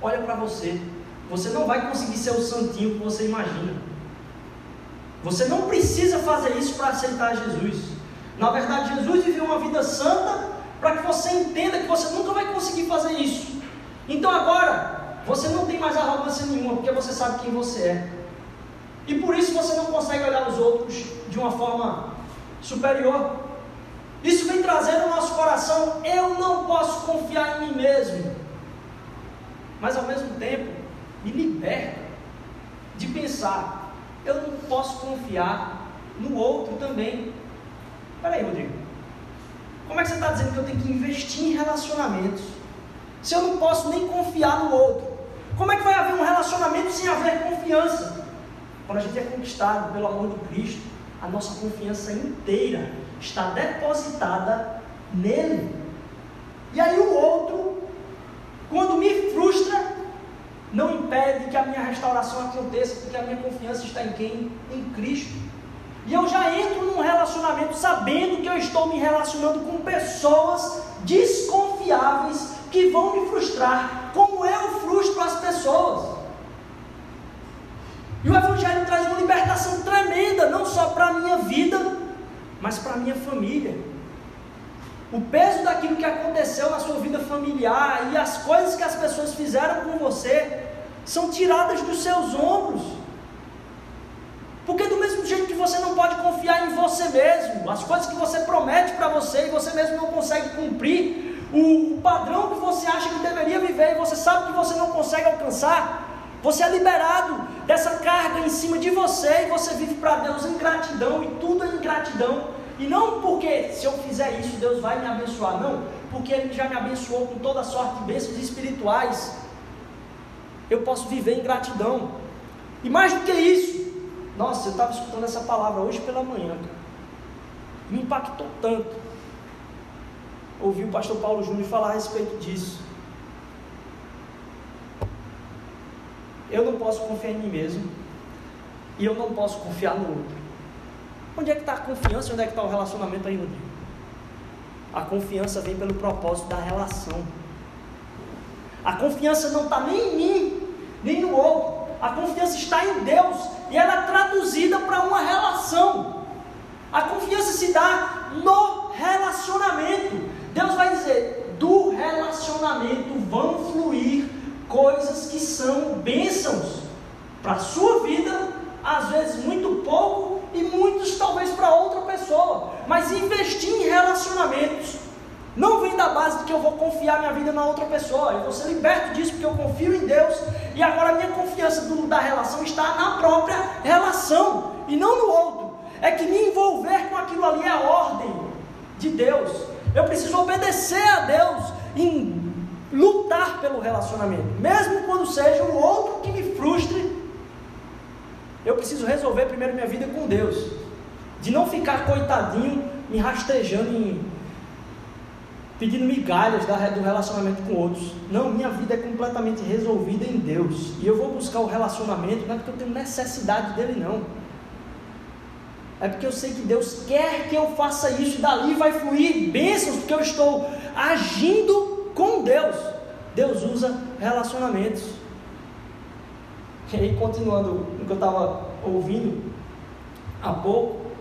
olha para você, você não vai conseguir ser o santinho que você imagina. Você não precisa fazer isso para aceitar Jesus. Na verdade, Jesus viveu uma vida santa para que você entenda que você nunca vai conseguir fazer isso. Então agora, você não tem mais arrogância nenhuma, porque você sabe quem você é. E por isso você não consegue olhar os outros de uma forma superior. Isso vem trazendo no nosso coração, eu não posso confiar em mim mesmo. Mas ao mesmo tempo, me liberta de pensar, eu não posso confiar no outro também. Peraí, Rodrigo. Como é que você está dizendo que eu tenho que investir em relacionamentos? Se eu não posso nem confiar no outro. Como é que vai haver um relacionamento sem haver confiança? Quando a gente é conquistado pelo amor de Cristo, a nossa confiança inteira está depositada nele. E aí o outro, quando me frustra, não impede que a minha restauração aconteça, porque a minha confiança está em quem? Em Cristo. E eu já entro num relacionamento sabendo que eu estou me relacionando com pessoas desconfiáveis que vão me frustrar, como eu frustro as pessoas. E o Evangelho traz uma libertação tremenda, não só para a minha vida, mas para a minha família. O peso daquilo que aconteceu na sua vida familiar e as coisas que as pessoas fizeram com você são tiradas dos seus ombros. Porque do mesmo jeito que você não pode confiar em você mesmo, as coisas que você promete para você e você mesmo não consegue cumprir, o padrão que você acha que deveria viver e você sabe que você não consegue alcançar, você é liberado dessa carga em cima de você e você vive para Deus em gratidão e tudo é em gratidão. E não porque se eu fizer isso Deus vai me abençoar, não, porque Ele já me abençoou com toda sorte de bênçãos espirituais. Eu posso viver em gratidão. E mais do que isso, nossa, eu estava escutando essa palavra hoje pela manhã. Me impactou tanto. Ouvi o pastor Paulo Júnior falar a respeito disso. Eu não posso confiar em mim mesmo. E eu não posso confiar no outro. Onde é que está a confiança? Onde é que está o relacionamento aí, Rodrigo? A confiança vem pelo propósito da relação. A confiança não está nem em mim, nem no outro. A confiança está em Deus e ela é traduzida para uma relação. A confiança se dá no relacionamento. Deus vai dizer: do relacionamento vão fluir coisas que são bênçãos para a sua vida, às vezes muito pouco e muitos talvez para outra pessoa. Mas investir em relacionamentos não vem da base de que eu vou confiar minha vida na outra pessoa. Eu vou ser liberto disso porque eu confio em Deus e agora a minha confiança do, da relação está na própria relação e não no outro. É que me envolver com aquilo ali é a ordem de Deus. Eu preciso obedecer a Deus em lutar pelo relacionamento, mesmo quando seja o outro que me frustre. Eu preciso resolver primeiro minha vida com Deus, de não ficar coitadinho me rastejando em pedindo migalhas do relacionamento com outros. Não, minha vida é completamente resolvida em Deus. E eu vou buscar o relacionamento, não é porque eu tenho necessidade dele, não. É porque eu sei que Deus quer que eu faça isso, e dali vai fluir bênçãos, porque eu estou agindo com Deus. Deus usa relacionamentos. E aí, continuando o que eu estava ouvindo há pouco,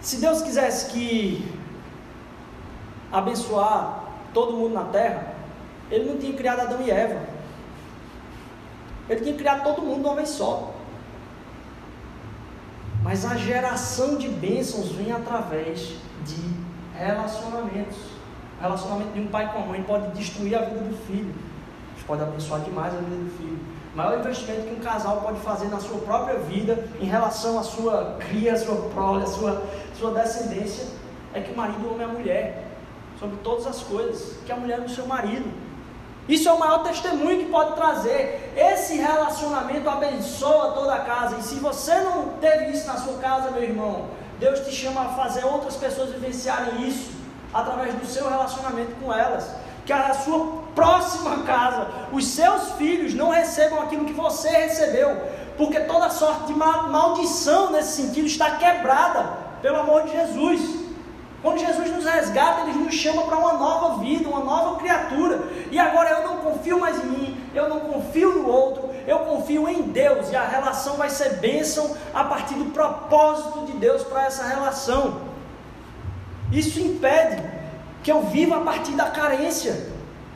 se Deus quisesse que abençoar todo mundo na terra, Ele não tinha criado Adão e Eva. Ele tinha criado todo mundo de uma vez só. Mas a geração de bênçãos vem através de relacionamentos. O relacionamento de um pai com a mãe pode destruir a vida do filho, pode abençoar demais a vida do filho. O maior investimento que um casal pode fazer na sua própria vida, em relação à sua cria, à sua prole, à sua, sua descendência, é que o marido ame a mulher, sobre todas as coisas, que a mulher ame o seu marido. Isso é o maior testemunho que pode trazer. Esse relacionamento abençoa toda a casa. E se você não teve isso na sua casa, meu irmão, Deus te chama a fazer outras pessoas vivenciarem isso através do seu relacionamento com elas. Que a sua próxima casa, os seus filhos não recebam aquilo que você recebeu, porque toda sorte de maldição nesse sentido está quebrada pelo amor de Jesus. Quando Jesus nos resgata, Ele nos chama para uma nova vida, uma nova criatura. E agora eu não confio mais em mim, eu não confio no outro, eu confio em Deus. E a relação vai ser bênção a partir do propósito de Deus para essa relação. Isso impede que eu viva a partir da carência.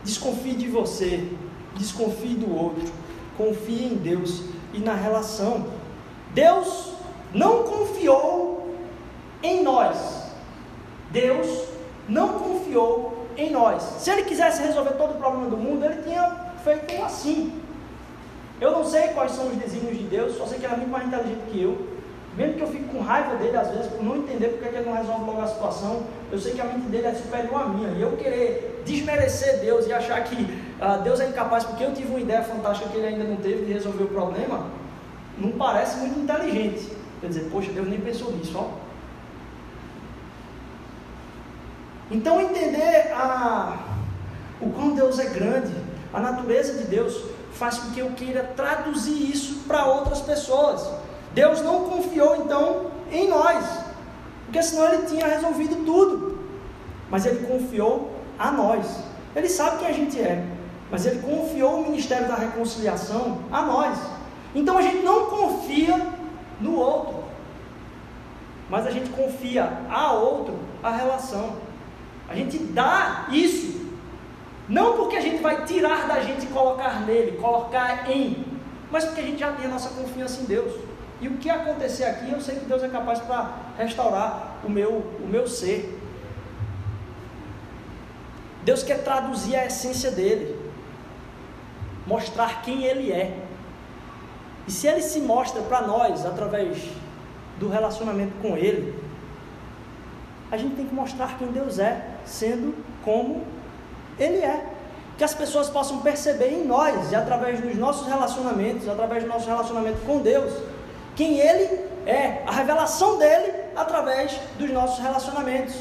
Desconfie de você, desconfie do outro, confie em Deus e na relação. Deus não confiou em nós Deus não confiou em nós. Se ele quisesse resolver todo o problema do mundo, ele tinha feito assim. Eu não sei quais são os desígnios de Deus, só sei que ele é muito mais inteligente que eu. Mesmo que eu fique com raiva dele às vezes por não entender porque ele não resolve logo a situação, eu sei que a mente dele é superior à minha. E eu querer desmerecer Deus e achar que uh, Deus é incapaz porque eu tive uma ideia fantástica que ele ainda não teve de resolver o problema, não parece muito inteligente. Quer dizer, poxa, Deus nem pensou nisso, ó. Então entender a, o quão Deus é grande, a natureza de Deus, faz com que eu queira traduzir isso para outras pessoas. Deus não confiou então em nós, porque senão ele tinha resolvido tudo. Mas ele confiou a nós. Ele sabe quem a gente é, mas ele confiou o ministério da reconciliação a nós. Então a gente não confia no outro, mas a gente confia a outro a relação. A gente dá isso, não porque a gente vai tirar da gente e colocar nele, colocar em, mas porque a gente já tem a nossa confiança em Deus. E o que acontecer aqui, eu sei que Deus é capaz para restaurar o meu, o meu ser. Deus quer traduzir a essência dele, mostrar quem ele é. E se ele se mostra para nós através do relacionamento com ele, a gente tem que mostrar quem Deus é, sendo como Ele é. Que as pessoas possam perceber em nós, e através dos nossos relacionamentos, através do nosso relacionamento com Deus, quem Ele é, a revelação dele através dos nossos relacionamentos.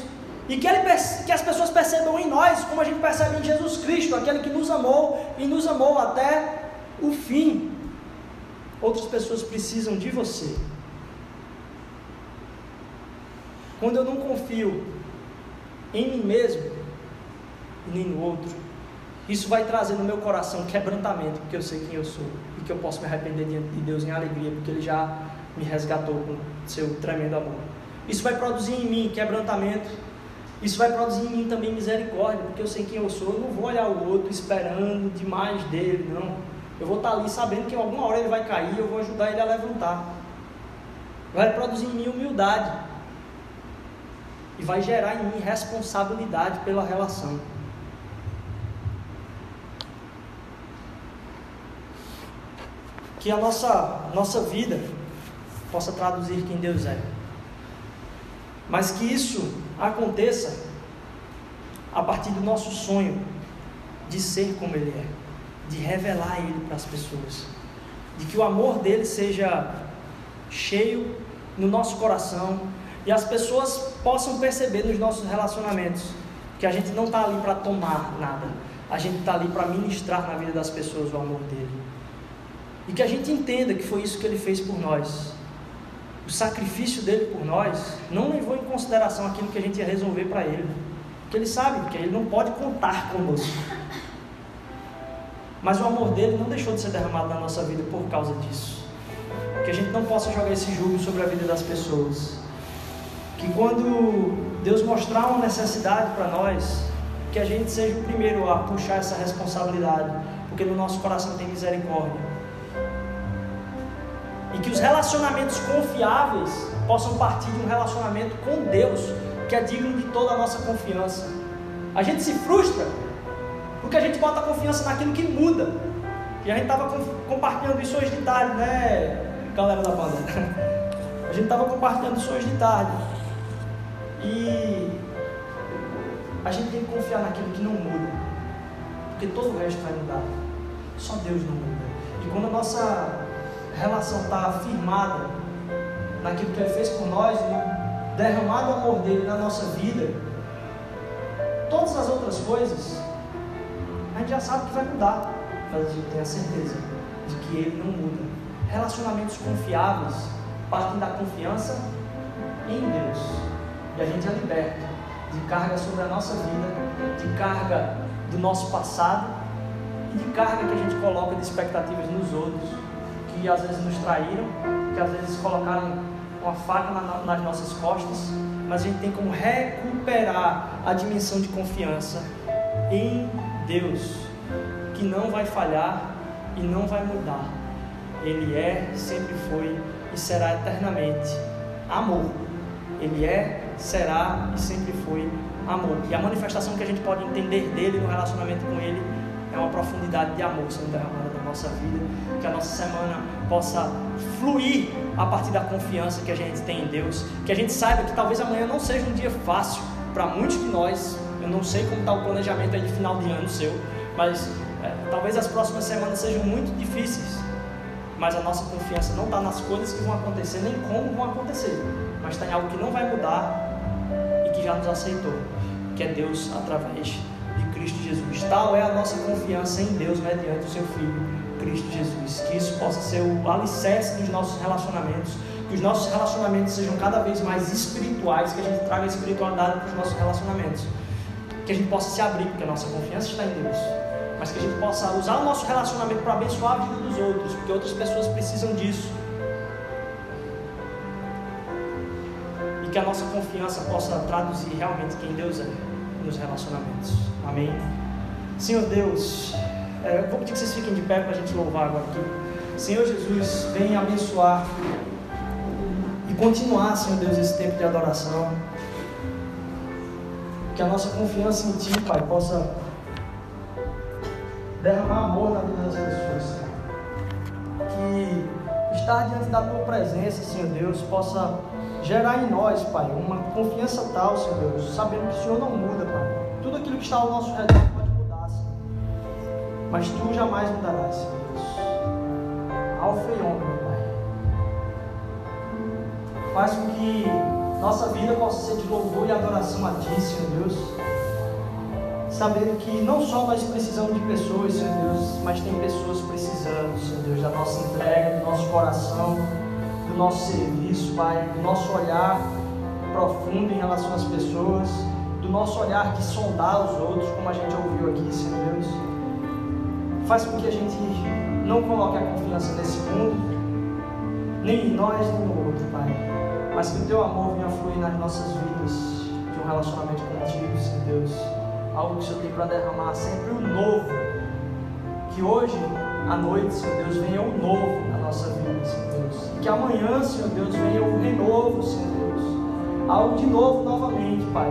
E que, ele, que as pessoas percebam em nós, como a gente percebe em Jesus Cristo, aquele que nos amou e nos amou até o fim. Outras pessoas precisam de você. Quando eu não confio em mim mesmo e nem no outro, isso vai trazer no meu coração quebrantamento, porque eu sei quem eu sou que eu posso me arrepender diante de Deus em alegria, porque Ele já me resgatou com seu tremendo amor. Isso vai produzir em mim quebrantamento, isso vai produzir em mim também misericórdia, porque eu sei quem eu sou, eu não vou olhar o outro esperando demais dele, não. Eu vou estar ali sabendo que em alguma hora ele vai cair, eu vou ajudar ele a levantar. Vai produzir em mim humildade e vai gerar em mim responsabilidade pela relação. Que a nossa, nossa vida possa traduzir quem Deus é. Mas que isso aconteça a partir do nosso sonho de ser como Ele é, de revelar Ele para as pessoas, de que o amor dele seja cheio no nosso coração, e as pessoas possam perceber nos nossos relacionamentos que a gente não está ali para tomar nada, a gente está ali para ministrar na vida das pessoas o amor dele. E que a gente entenda que foi isso que ele fez por nós. O sacrifício dele por nós não levou em consideração aquilo que a gente ia resolver para ele. Porque ele sabe que ele não pode contar conosco. Mas o amor dele não deixou de ser derramado na nossa vida por causa disso. Que a gente não possa jogar esse jugo sobre a vida das pessoas que quando Deus mostrar uma necessidade para nós, que a gente seja o primeiro a puxar essa responsabilidade, porque no nosso coração tem misericórdia. E que os relacionamentos confiáveis possam partir de um relacionamento com Deus, que é digno de toda a nossa confiança. A gente se frustra porque a gente bota a confiança naquilo que muda. E a gente estava compartilhando isso hoje de tarde, né, galera da banda? A gente estava compartilhando isso hoje de tarde. E a gente tem que confiar naquilo que não muda. Porque todo o resto vai mudar. Só Deus não muda. E quando a nossa relação está firmada naquilo que Ele fez por nós, no derramado amor dele na nossa vida, todas as outras coisas, a gente já sabe que vai mudar. Mas a gente tem a certeza de que Ele não muda. Relacionamentos confiáveis partem da confiança em Deus. E a gente é liberto de carga sobre a nossa vida, de carga do nosso passado e de carga que a gente coloca de expectativas nos outros, que às vezes nos traíram, que às vezes colocaram uma faca na, nas nossas costas, mas a gente tem como recuperar a dimensão de confiança em Deus, que não vai falhar e não vai mudar. Ele é, sempre foi e será eternamente amor. Ele é, será e sempre foi amor. E a manifestação que a gente pode entender dele no relacionamento com ele é uma profundidade de amor sendo derramada nossa vida. Que a nossa semana possa fluir a partir da confiança que a gente tem em Deus. Que a gente saiba que talvez amanhã não seja um dia fácil para muitos de nós. Eu não sei como está o planejamento aí de final de ano seu, mas é, talvez as próximas semanas sejam muito difíceis mas a nossa confiança não está nas coisas que vão acontecer, nem como vão acontecer, mas está em algo que não vai mudar e que já nos aceitou, que é Deus através Cristo Jesus. Tal é a nossa confiança em Deus mediante o seu Filho, Cristo Jesus. Que isso possa ser o alicerce dos nossos relacionamentos, que os nossos relacionamentos sejam cada vez mais espirituais, que a gente traga a espiritualidade para os nossos relacionamentos, que a gente possa se abrir, porque a nossa confiança está em Deus mas que a gente possa usar o nosso relacionamento para abençoar a vida dos outros, porque outras pessoas precisam disso. E que a nossa confiança possa traduzir realmente quem Deus é nos relacionamentos. Amém? Senhor Deus, é, vou pedir que vocês fiquem de pé para a gente louvar agora aqui. Senhor Jesus, vem abençoar e continuar, Senhor Deus, esse tempo de adoração. Que a nossa confiança em Ti, Pai, possa derramar amor na vida das pessoas, Que estar diante da tua presença, Senhor Deus, possa gerar em nós, Pai, uma confiança tal, Senhor Deus, sabendo que o Senhor não muda, Pai. Tudo aquilo que está ao nosso redor pode mudar, Senhor. Mas tu jamais mudarás, Senhor Deus. Alfa e ômega, Pai. Faz com que nossa vida possa ser de louvor e adoração a Ti, Senhor Deus sabendo que não só nós precisamos de pessoas, Senhor Deus, mas tem pessoas precisando, Senhor Deus, da nossa entrega, do nosso coração, do nosso serviço, Pai, do nosso olhar profundo em relação às pessoas, do nosso olhar de sondar os outros, como a gente ouviu aqui, Senhor Deus. Faz com que a gente não coloque a confiança nesse mundo, nem em nós, nem no outro, Pai, mas que o Teu amor venha fluir nas nossas vidas, de um relacionamento contigo, Senhor Deus algo que o Senhor tem para derramar sempre o novo. Que hoje, à noite, Senhor Deus, venha o novo na nossa vida, Senhor Deus. E que amanhã, Senhor Deus, venha o renovo, Senhor Deus. Algo de novo novamente, Pai.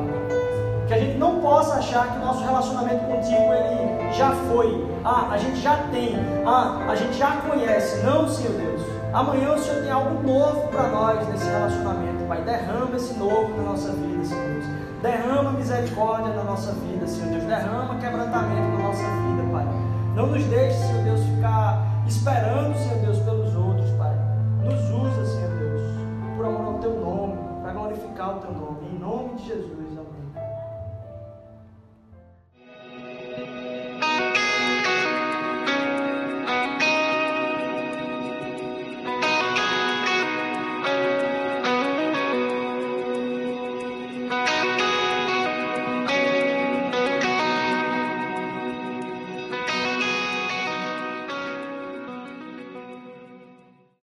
Que a gente não possa achar que nosso relacionamento contigo ele já foi. Ah, a gente já tem. Ah, a gente já conhece. Não, Senhor Deus. Amanhã o Senhor tem algo novo para nós nesse relacionamento, Pai. Derrama esse novo na nossa vida, Senhor Deus. Derrama misericórdia na nossa vida, Senhor Deus. Derrama quebrantamento na nossa vida, Pai. Não nos deixe, Senhor esperando, Senhor Deus, pelos outros, Pai. Nos usa, Senhor Deus, por amor ao Teu nome, para glorificar o Teu nome.